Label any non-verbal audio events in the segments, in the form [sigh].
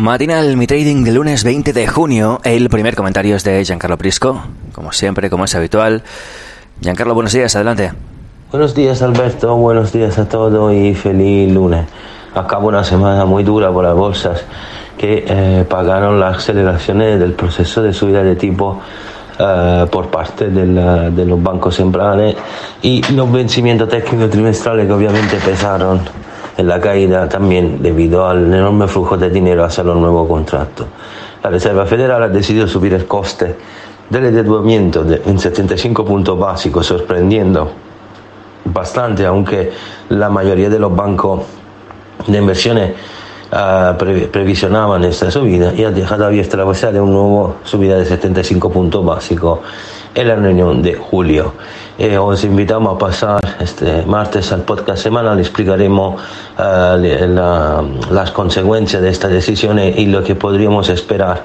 Matinal Mi Trading del lunes 20 de junio. El primer comentario es de Giancarlo Prisco, como siempre, como es habitual. Giancarlo, buenos días, adelante. Buenos días, Alberto. Buenos días a todos y feliz lunes. Acabo una semana muy dura por las bolsas que eh, pagaron las aceleraciones del proceso de subida de tipo eh, por parte del, de los bancos centrales y los vencimientos técnicos trimestrales que obviamente pesaron en la caída también debido al enorme flujo de dinero hacia los nuevos contratos. La Reserva Federal ha decidido subir el coste del endeudamiento en 75 puntos básicos, sorprendiendo bastante, aunque la mayoría de los bancos de inversiones uh, previsionaban esta subida y ha dejado abierta la posibilidad de una nueva subida de 75 puntos básicos en la reunión de julio. Eh, os invitamos a pasar este martes al podcast semanal, explicaremos uh, la, las consecuencias de esta decisión y lo que podríamos esperar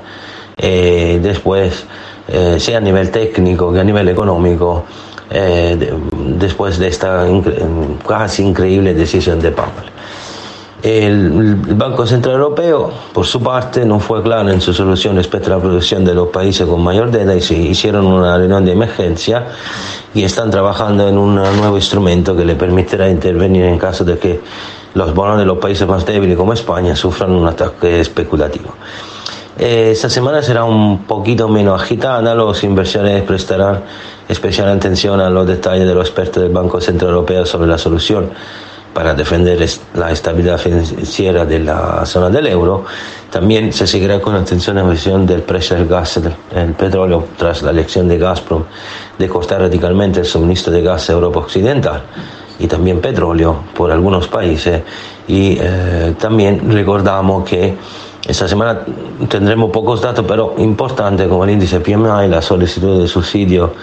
eh, después, eh, sea a nivel técnico que a nivel económico, de, después de esta incre casi increíble decisión de Powell. El Banco Central Europeo, por su parte, no fue claro en su solución respecto a la producción de los países con mayor deuda y se hicieron una reunión de emergencia y están trabajando en un nuevo instrumento que le permitirá intervenir en caso de que los bonos de los países más débiles como España sufran un ataque especulativo. Eh, esta semana será un poquito menos agitada, los inversores prestarán especial atención a los detalles de los expertos del Banco Central Europeo sobre la solución para defender la estabilidad financiera de la zona del euro. También se seguirá con atención la evolución del precio del gas, del petróleo, tras la elección de Gazprom de cortar radicalmente el suministro de gas a Europa Occidental y también petróleo por algunos países. Y eh, también recordamos que esta semana tendremos pocos datos, pero importantes como el índice PMI, la solicitud de subsidio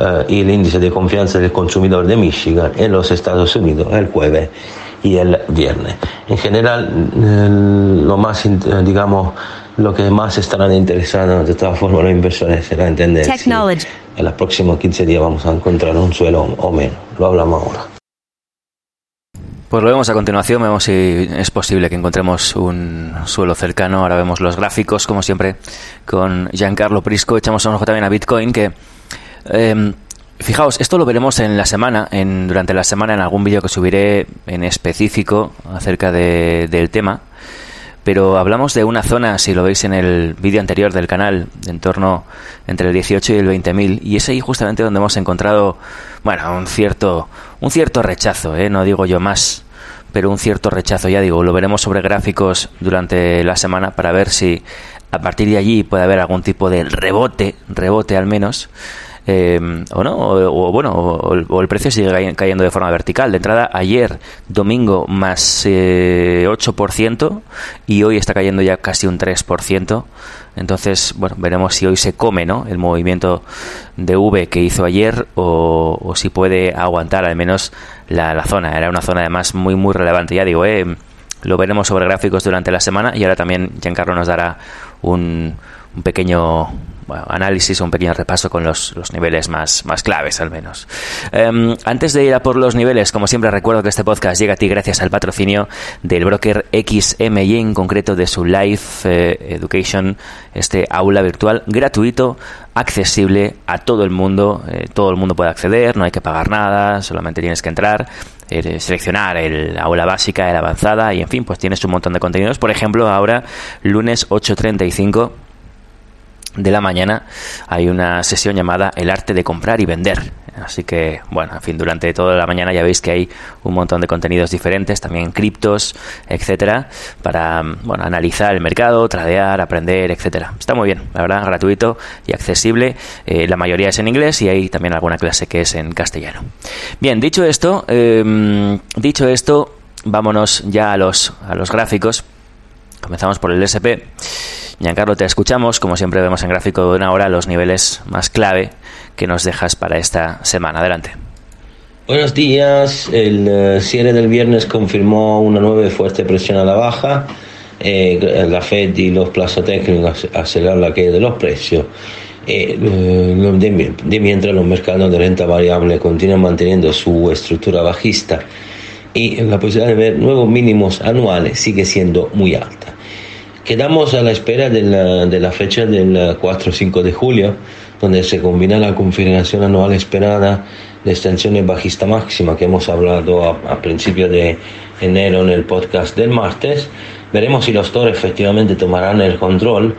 uh, y el índice de confianza del consumidor de Michigan en los Estados Unidos el jueves y el viernes. En general, eh, lo más, digamos, lo que más estarán interesados de todas formas los inversores será entender si en los próximos 15 días vamos a encontrar un suelo o menos. Lo hablamos ahora. Pues lo vemos a continuación, vemos si es posible que encontremos un suelo cercano. Ahora vemos los gráficos, como siempre, con Giancarlo Prisco. Echamos un ojo también a Bitcoin, que eh, fijaos, esto lo veremos en la semana, en, durante la semana, en algún vídeo que subiré en específico acerca de, del tema. Pero hablamos de una zona, si lo veis en el vídeo anterior del canal, de en torno entre el 18 y el 20.000, y es ahí justamente donde hemos encontrado, bueno, un cierto, un cierto rechazo, ¿eh? no digo yo más, pero un cierto rechazo, ya digo, lo veremos sobre gráficos durante la semana para ver si a partir de allí puede haber algún tipo de rebote, rebote al menos, eh, o no, o, bueno, o, el precio sigue cayendo de forma vertical. De entrada, ayer, domingo, más eh, 8% y hoy está cayendo ya casi un 3%. Entonces, bueno, veremos si hoy se come ¿no? el movimiento de V que hizo ayer o, si puede aguantar al menos la, la, zona. Era una zona además muy, muy relevante. Ya digo, eh, lo veremos sobre gráficos durante la semana y ahora también Giancarlo nos dará un, un pequeño bueno, análisis un pequeño repaso con los, los niveles más, más, claves, al menos. Um, antes de ir a por los niveles, como siempre, recuerdo que este podcast llega a ti gracias al patrocinio del broker XMY, en concreto de su Life eh, Education, este aula virtual gratuito, accesible a todo el mundo. Eh, todo el mundo puede acceder, no hay que pagar nada, solamente tienes que entrar. Eh, seleccionar el aula básica, el avanzada y en fin, pues tienes un montón de contenidos. Por ejemplo, ahora lunes 8.35 de la mañana hay una sesión llamada El arte de comprar y vender. Así que, bueno, en fin, durante toda la mañana ya veis que hay un montón de contenidos diferentes, también criptos, etcétera, para, bueno, analizar el mercado, tradear, aprender, etcétera. Está muy bien, la verdad, gratuito y accesible. Eh, la mayoría es en inglés y hay también alguna clase que es en castellano. Bien, dicho esto, eh, dicho esto, vámonos ya a los, a los gráficos Comenzamos por el SP. Giancarlo, te escuchamos. Como siempre vemos en gráfico de una hora los niveles más clave que nos dejas para esta semana. Adelante. Buenos días. El eh, cierre del viernes confirmó una nueva fuerte presión a la baja. Eh, la Fed y los plazos técnicos aceleraron la caída de los precios. Eh, de, mientras los mercados de renta variable continúan manteniendo su estructura bajista y la posibilidad de ver nuevos mínimos anuales sigue siendo muy alta. Quedamos a la espera de la, de la fecha del 4 o 5 de julio, donde se combina la confirmación anual esperada de extensiones bajista máxima que hemos hablado a, principios de enero en el podcast del martes. Veremos si los toros efectivamente tomarán el control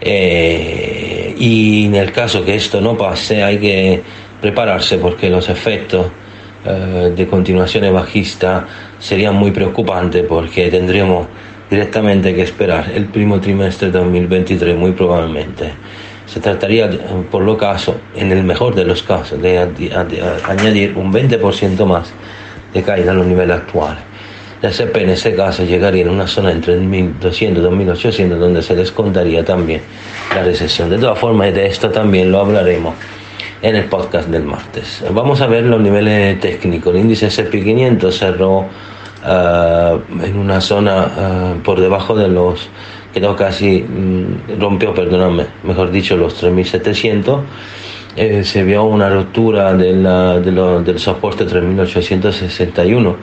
eh, y en el caso que esto no pase hay que prepararse porque los efectos eh, de continuación bajista serían muy preocupantes porque tendríamos directamente que esperar el primo trimestre de 2023 muy probablemente. Se trataría, por lo caso, en el mejor de los casos, de, añadir un 20% más de caída a los niveles actuales. La SP en ese caso llegaría en una zona entre 1.200 y 2.800 donde se descontaría también la recesión. De todas formas, de esto también lo hablaremos en el podcast del martes. Vamos a ver los niveles técnicos. El índice SP500 cerró eh, en una zona eh, por debajo de los, quedó casi, mm, rompió, perdóname, mejor dicho, los 3700. Eh, se vio una ruptura de del soporte 3861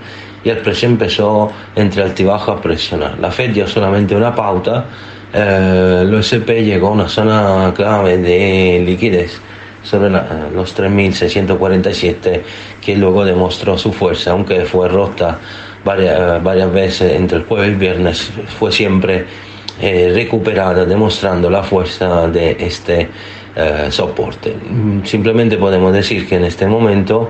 y el precio empezó entre altibajo a presionar. La Fed dio solamente una pauta, eh, el OSP llegó a una zona clave de liquidez sobre los 3.647 que luego demostró su fuerza, aunque fue rota varias, varias veces entre el jueves y el viernes, fue siempre eh, recuperada, demostrando la fuerza de este eh, soporte. Simplemente podemos decir que en este momento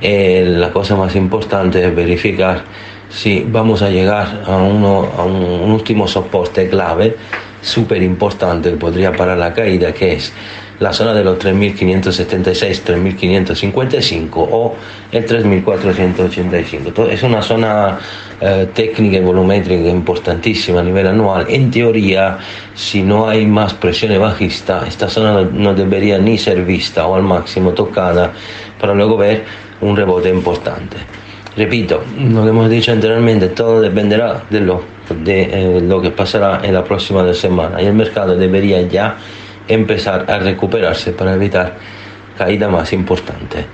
eh, la cosa más importante es verificar si vamos a llegar a, uno, a un último soporte clave súper importante que podría parar la caída, que es la zona de los 3.576, 3.555 o el 3.485. Es una zona eh, técnica y volumétrica importantísima a nivel anual. En teoría, si no hay más presión bajista, esta zona no debería ni ser vista o al máximo tocada para luego ver un rebote importante. Repito, lo que hemos dicho anteriormente, todo dependerá de lo, de, eh, lo que pasará en la próxima semana y el mercado debería ya empezar a recuperarse para evitar caída más importante.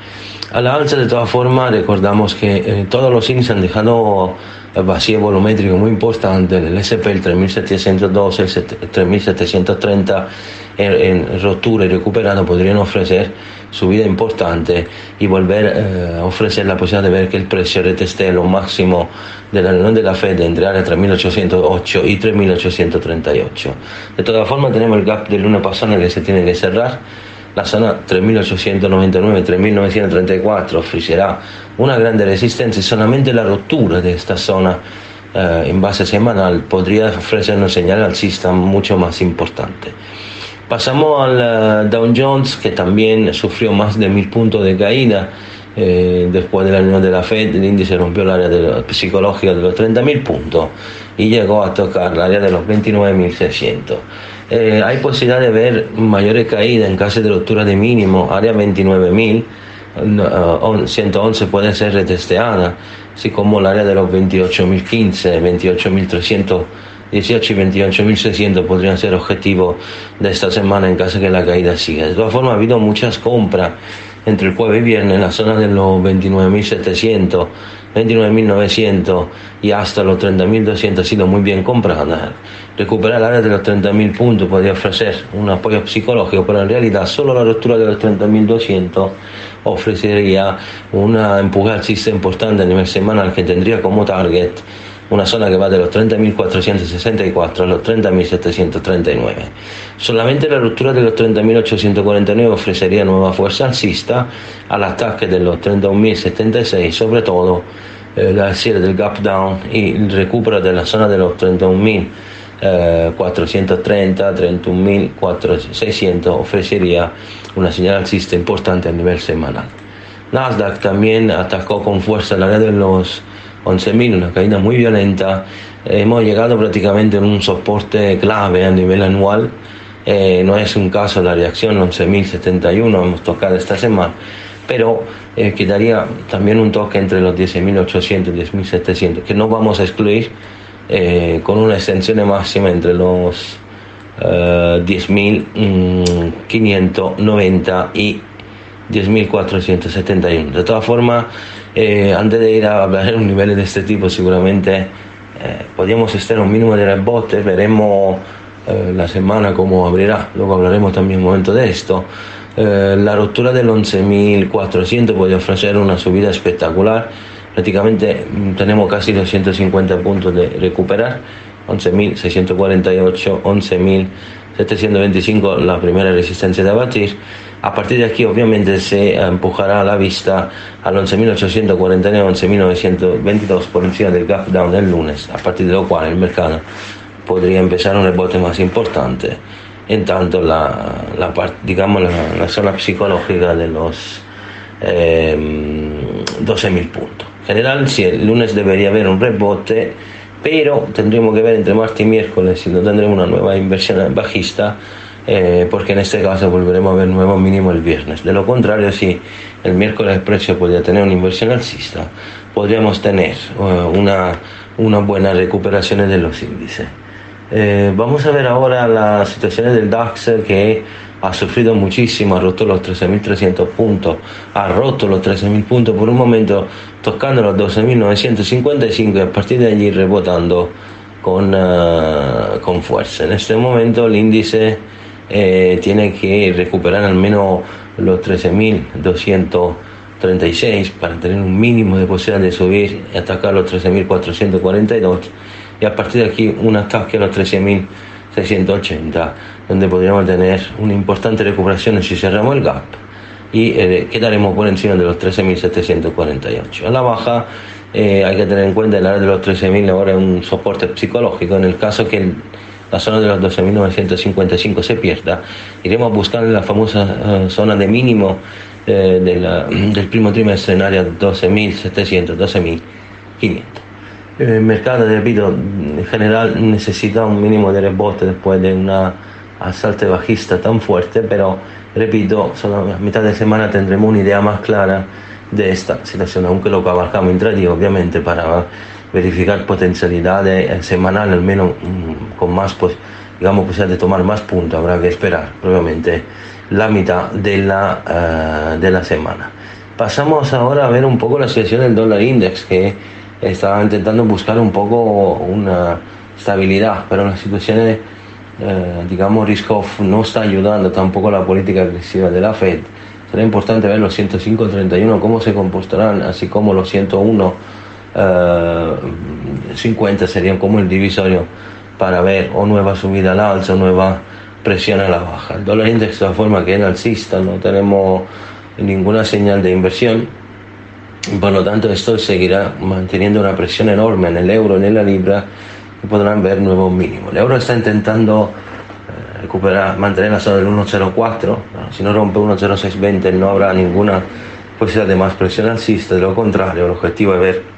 A la alza, de todas formas, recordamos que eh, todos los índices han dejado vacío volumétrico muy importante, el SP, el 3702, el 3730 en, rotura y recuperado podrían ofrecer subida importante y volver eh, a ofrecer la posibilidad de ver que el precio reteste lo máximo de la reunión de la Fed entre área 3808 y 3838. De todas formas, tenemos el gap del lunes pasado que se tiene que cerrar la zona 3899-3934 ofrecerá una grande resistencia y solamente la ruptura de esta zona eh, en base semanal podría ofrecer una señal alcista mucho más importante. Pasamos al Dow Jones, que también sufrió más de mil puntos de caída. Eh, después de la reunión de la Fed, el índice rompió el área de psicológica de los 30.000 puntos y llegó a tocar el área de los 29.600. Eh, hay posibilidad de ver mayores caídas en caso de ruptura de mínimo, área 29.000, 111 uh, puede ser retesteada, así como el área de los 28.015, 28.318 y 28.600 podrían ser objetivos de esta semana en caso de que la caída siga. De todas formas, ha habido muchas compras entre el jueves y viernes en la zona de los 29.700, 29.900 y hasta los 30.200 ha sido muy bien comprada. Recuperar el área de los 30.000 puntos podría ofrecer un apoyo psicológico, pero en realidad solo la ruptura de los 30.200 ofrecería una empuje alcista importante a nivel semanal que tendría como target una zona que va de los 30.464 a los 30.739. Solamente la ruptura de los 30.849 ofrecería nueva fuerza alcista al ataque de los 31.076, sobre todo eh, la serie del gap down y el recupero de la zona de los 31.430, 31.600 ofrecería una señal alcista importante a nivel semanal. Nasdaq también atacó con fuerza la área de los 11.000, una caída muy violenta hemos llegado prácticamente en un soporte clave a nivel anual. Eh, no es un caso la reacción 11.071, hemos tocado esta semana, pero eh, quedaría también un toque entre los 10.800 y 10.700, que no vamos a excluir eh, con una extensión máxima entre los 10.590 y 10.471. De todas formas, antes de ir a hablar un nivel de este tipo, seguramente eh, podríamos estar un mínimo de rebote, veremos eh, la semana cómo abrirá, luego hablaremos también un momento de esto. Eh, la ruptura del 11.400 puede ofrecer una subida espectacular, prácticamente mm, tenemos casi 250 puntos de recuperar, 11.648, 11.725 la primera resistencia de abatir a partir de aquí, obviamente, se empujará la vista al 11.849, 11.922 por encima del gap down del lunes, a partir de lo cual el mercado podría empezar un rebote más importante. En tanto, la, la, digamos, la, zona psicológica de los eh, 12.000 puntos. En general, sí, el lunes debería haber un rebote, pero tendríamos que ver entre martes y miércoles si no tendremos una nueva inversión bajista eh, porque en este caso volveremos a ver nuevo mínimo el viernes. De lo contrario, si el miércoles el precio podría tener una inversión alcista, podríamos tener uh, una, una buena recuperación de los índices. Eh, vamos a ver ahora la situación del DAX que ha sufrido muchísimo, ha roto los 13.300 puntos, ha roto los 13.000 puntos por un momento, tocando los 12.955 y a partir de allí rebotando con, uh, con fuerza. En este momento el índice eh, tiene que recuperar al menos los 13.236 para tener un mínimo de posibilidad de subir y atacar los 13.442 y a partir de aquí un ataque a los 13.680 donde podríamos tener una importante recuperación si cerramos el gap. Y eh, quedaremos por encima de los 13.748 a la baja eh, hay que tener en cuenta el área de los 13.000 ahora es un soporte psicológico en el caso que el la zona de los 12.955 se pierda, iremos a buscar la famosa eh, zona de mínimo eh, [clears throat] del primo trimestre en área 12.700, 12.500. El mercado, repito, en general necesita un mínimo de rebote después de una asalto bajista tan fuerte, pero repito, solo a mitad de semana tendremos una idea más clara de esta situación, aunque lo cabalgamos intradía, obviamente, para verificar potencialidades eh, semanales, al menos mm, con más, pues, digamos, posibilidad de tomar más puntos, habrá que esperar, probablemente, la mitad de la, eh, de la semana. Pasamos ahora a ver un poco la situación del dólar index, que está intentando buscar un poco una estabilidad, pero la situación, eh, digamos, risk-off no está ayudando tampoco la política agresiva de la Fed. Será importante ver los 105.31 cómo se comportarán, así como los 101 50 eh, serían como el divisorio para ver o nueva subida al alza o nueva presión a la baja. El dólar index de todas forma que es alcista, no tenemos ninguna señal de inversión, por lo tanto esto seguirá manteniendo una presión enorme en el euro, en la libra, y podrán ver nuevos mínimos. El euro está intentando eh, recuperar, mantener la zona del 1.04, si no rompe 1.0620 no habrá ninguna posibilidad de más presión alcista, de lo contrario, el objetivo es ver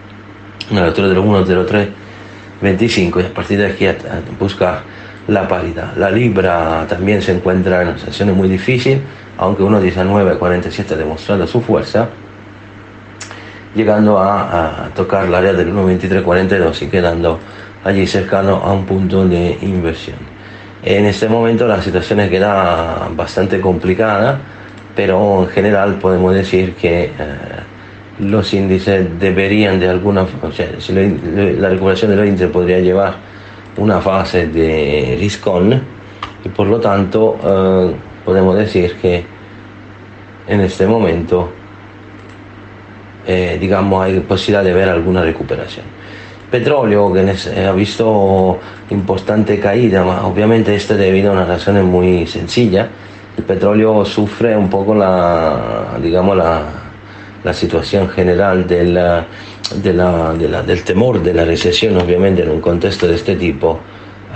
una lectura de los 1.0325 y a partir de aquí busca la paridad. La libra también se encuentra en una situación muy difícil, aunque 1.1947 ha demostrado su fuerza, llegando a, tocar el área del 1.2342 y quedando allí cercano a un punto de inversión. En este momento la situación queda bastante complicada, pero en general podemos decir que eh, los índices deberían de alguna o sea, la recuperación de los índices podría llevar una fase de risk on y por lo tanto eh, podemos decir que en este momento eh, digamos hay posibilidad de ver alguna recuperación. Petróleo que eh, ha visto importante caída obviamente esto es debido a una razón muy sencilla. El petróleo sufre un poco la digamos la la situación general de la, de la, la, del temor de la recesión, obviamente en un contexto de este tipo,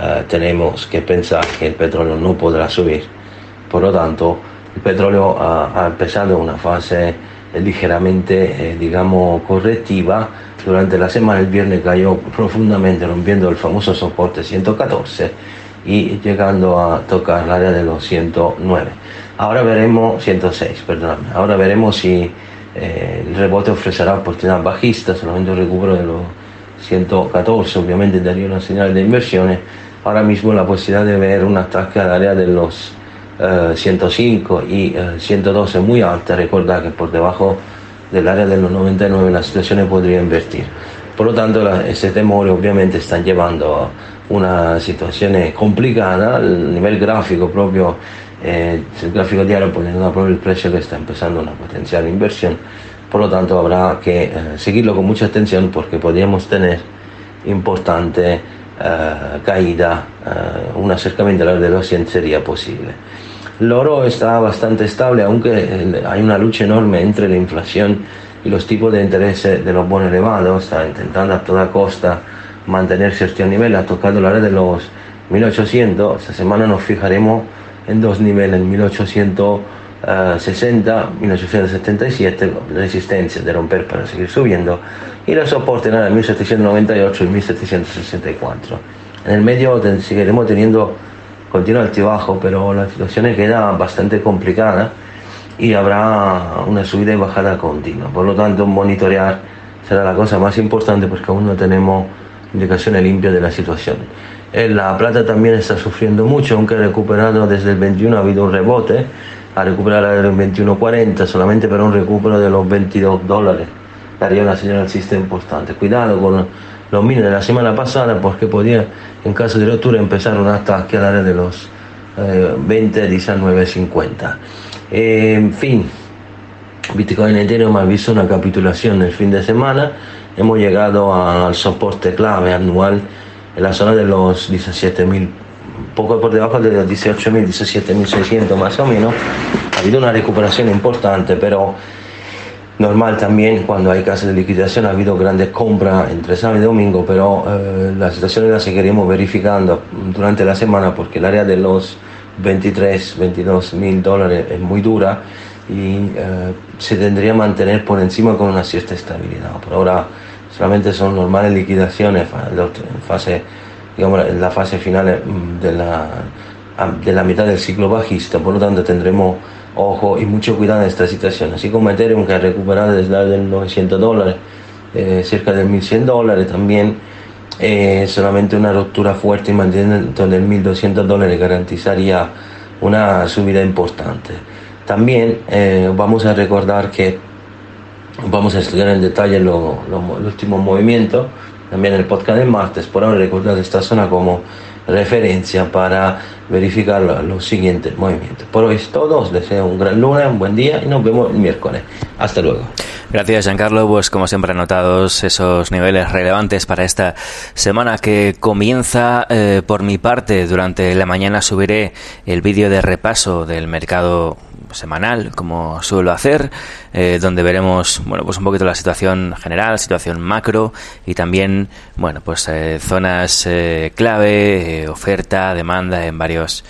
eh, tenemos que pensar que el petróleo no podrá subir. Por lo tanto, el petróleo ha, ha empezado una fase ligeramente, digamos, correctiva. Durante la semana el viernes cayó profundamente rompiendo el famoso soporte 114 y llegando a tocar el área de los 109. Ahora veremos, 106, perdóname, ahora veremos si eh, el rebote ofrecerá oportunidad bajista, solamente un recupero de los 114, obviamente daría una señal de inversiones. Ahora mismo la posibilidad de ver un ataque al área de los 105 y 112 muy alta, recordad que por debajo del área de los 99 la situación podría invertir. Por lo tanto, ese temor obviamente están llevando a una situación complicada, a nivel gráfico proprio, eh, el gráfico diario poniendo proprio el precio que está empezando una potencial inversión, por lo tanto habrá que eh, seguirlo con mucha atención porque podríamos tener importante eh, caída, un acercamiento a la de los 100 sería posible. El oro está bastante estable, aunque hay una lucha enorme entre la inflación y los tipos de interés de los bonos elevados, está intentando a toda costa mantener cierto nivel, ha tocado la área de los 1800, esta semana nos fijaremos en dos niveles, 1860, 1877, resistencia de romper para seguir subiendo, y la soporte en el 1798 y 1764. En el medio seguiremos teniendo continuo altibajo, pero la situación queda bastante complicada y habrá una subida y bajada continua. Por lo tanto, monitorear será la cosa más importante porque aún no tenemos indicaciones limpias de la situación. La plata también está sufriendo mucho, aunque ha recuperado desde el 21, ha habido un rebote, a recuperar el 21.40 solamente para un recupero de los 22 dólares. Daría una señal alcista importante. Cuidado con los mínimos de la semana pasada porque podía, en caso de ruptura, empezar un ataque al área de los eh, 20, 19.50. Eh, en fin, Bitcoin Ethereum ha visto una capitulación el fin de semana. Hemos llegado al soporte clave anual en la zona de los 17.000, poco por debajo de los 18.000, 17.600 más o menos. Ha habido una recuperación importante, pero normal también cuando hay casas de liquidación. Ha habido grandes compras entre sábado y domingo, pero eh, la situación la seguiremos verificando durante la semana porque el área de los 23, 22 mil dólares es muy dura y eh, se tendría que mantener por encima con una cierta estabilidad. Por ahora solamente son normales liquidaciones en fase, digamos, en la fase final mm, de la, de la mitad del ciclo bajista, por lo tanto tendremos ojo y mucho cuidado en esta situación. Así como Ethereum que ha recuperado desde los 900 dólares, eh, cerca de 1100 dólares también. Eh, solamente una ruptura fuerte y manteniendo en 1200 dólares garantizaría una subida importante. También eh, vamos a recordar que vamos a estudiar en detalle los últimos movimientos, también el podcast del martes, por ahora recordar esta zona como referencia para verificar los siguientes movimientos. Por hoy es todo, os deseo un gran lunes, un buen día y nos vemos el miércoles. Hasta luego. Gracias, Giancarlo. Pues como siempre anotados esos niveles relevantes para esta semana que comienza eh, por mi parte. Durante la mañana subiré el vídeo de repaso del mercado semanal, como suelo hacer, eh, donde veremos, bueno, pues un poquito la situación general, situación macro y también, bueno, pues eh, zonas eh, clave, oferta, demanda en varios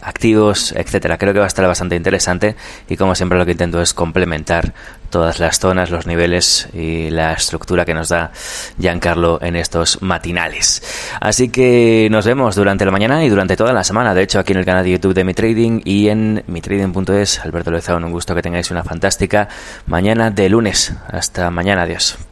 activos, etcétera. Creo que va a estar bastante interesante y como siempre lo que intento es complementar todas las zonas, los niveles y la estructura que nos da Giancarlo en estos matinales. Así que nos vemos durante la mañana y durante toda la semana. De hecho, aquí en el canal de YouTube de Mi Trading y en mitrading.es. Alberto Lezón, un gusto que tengáis una fantástica mañana de lunes. Hasta mañana, adiós.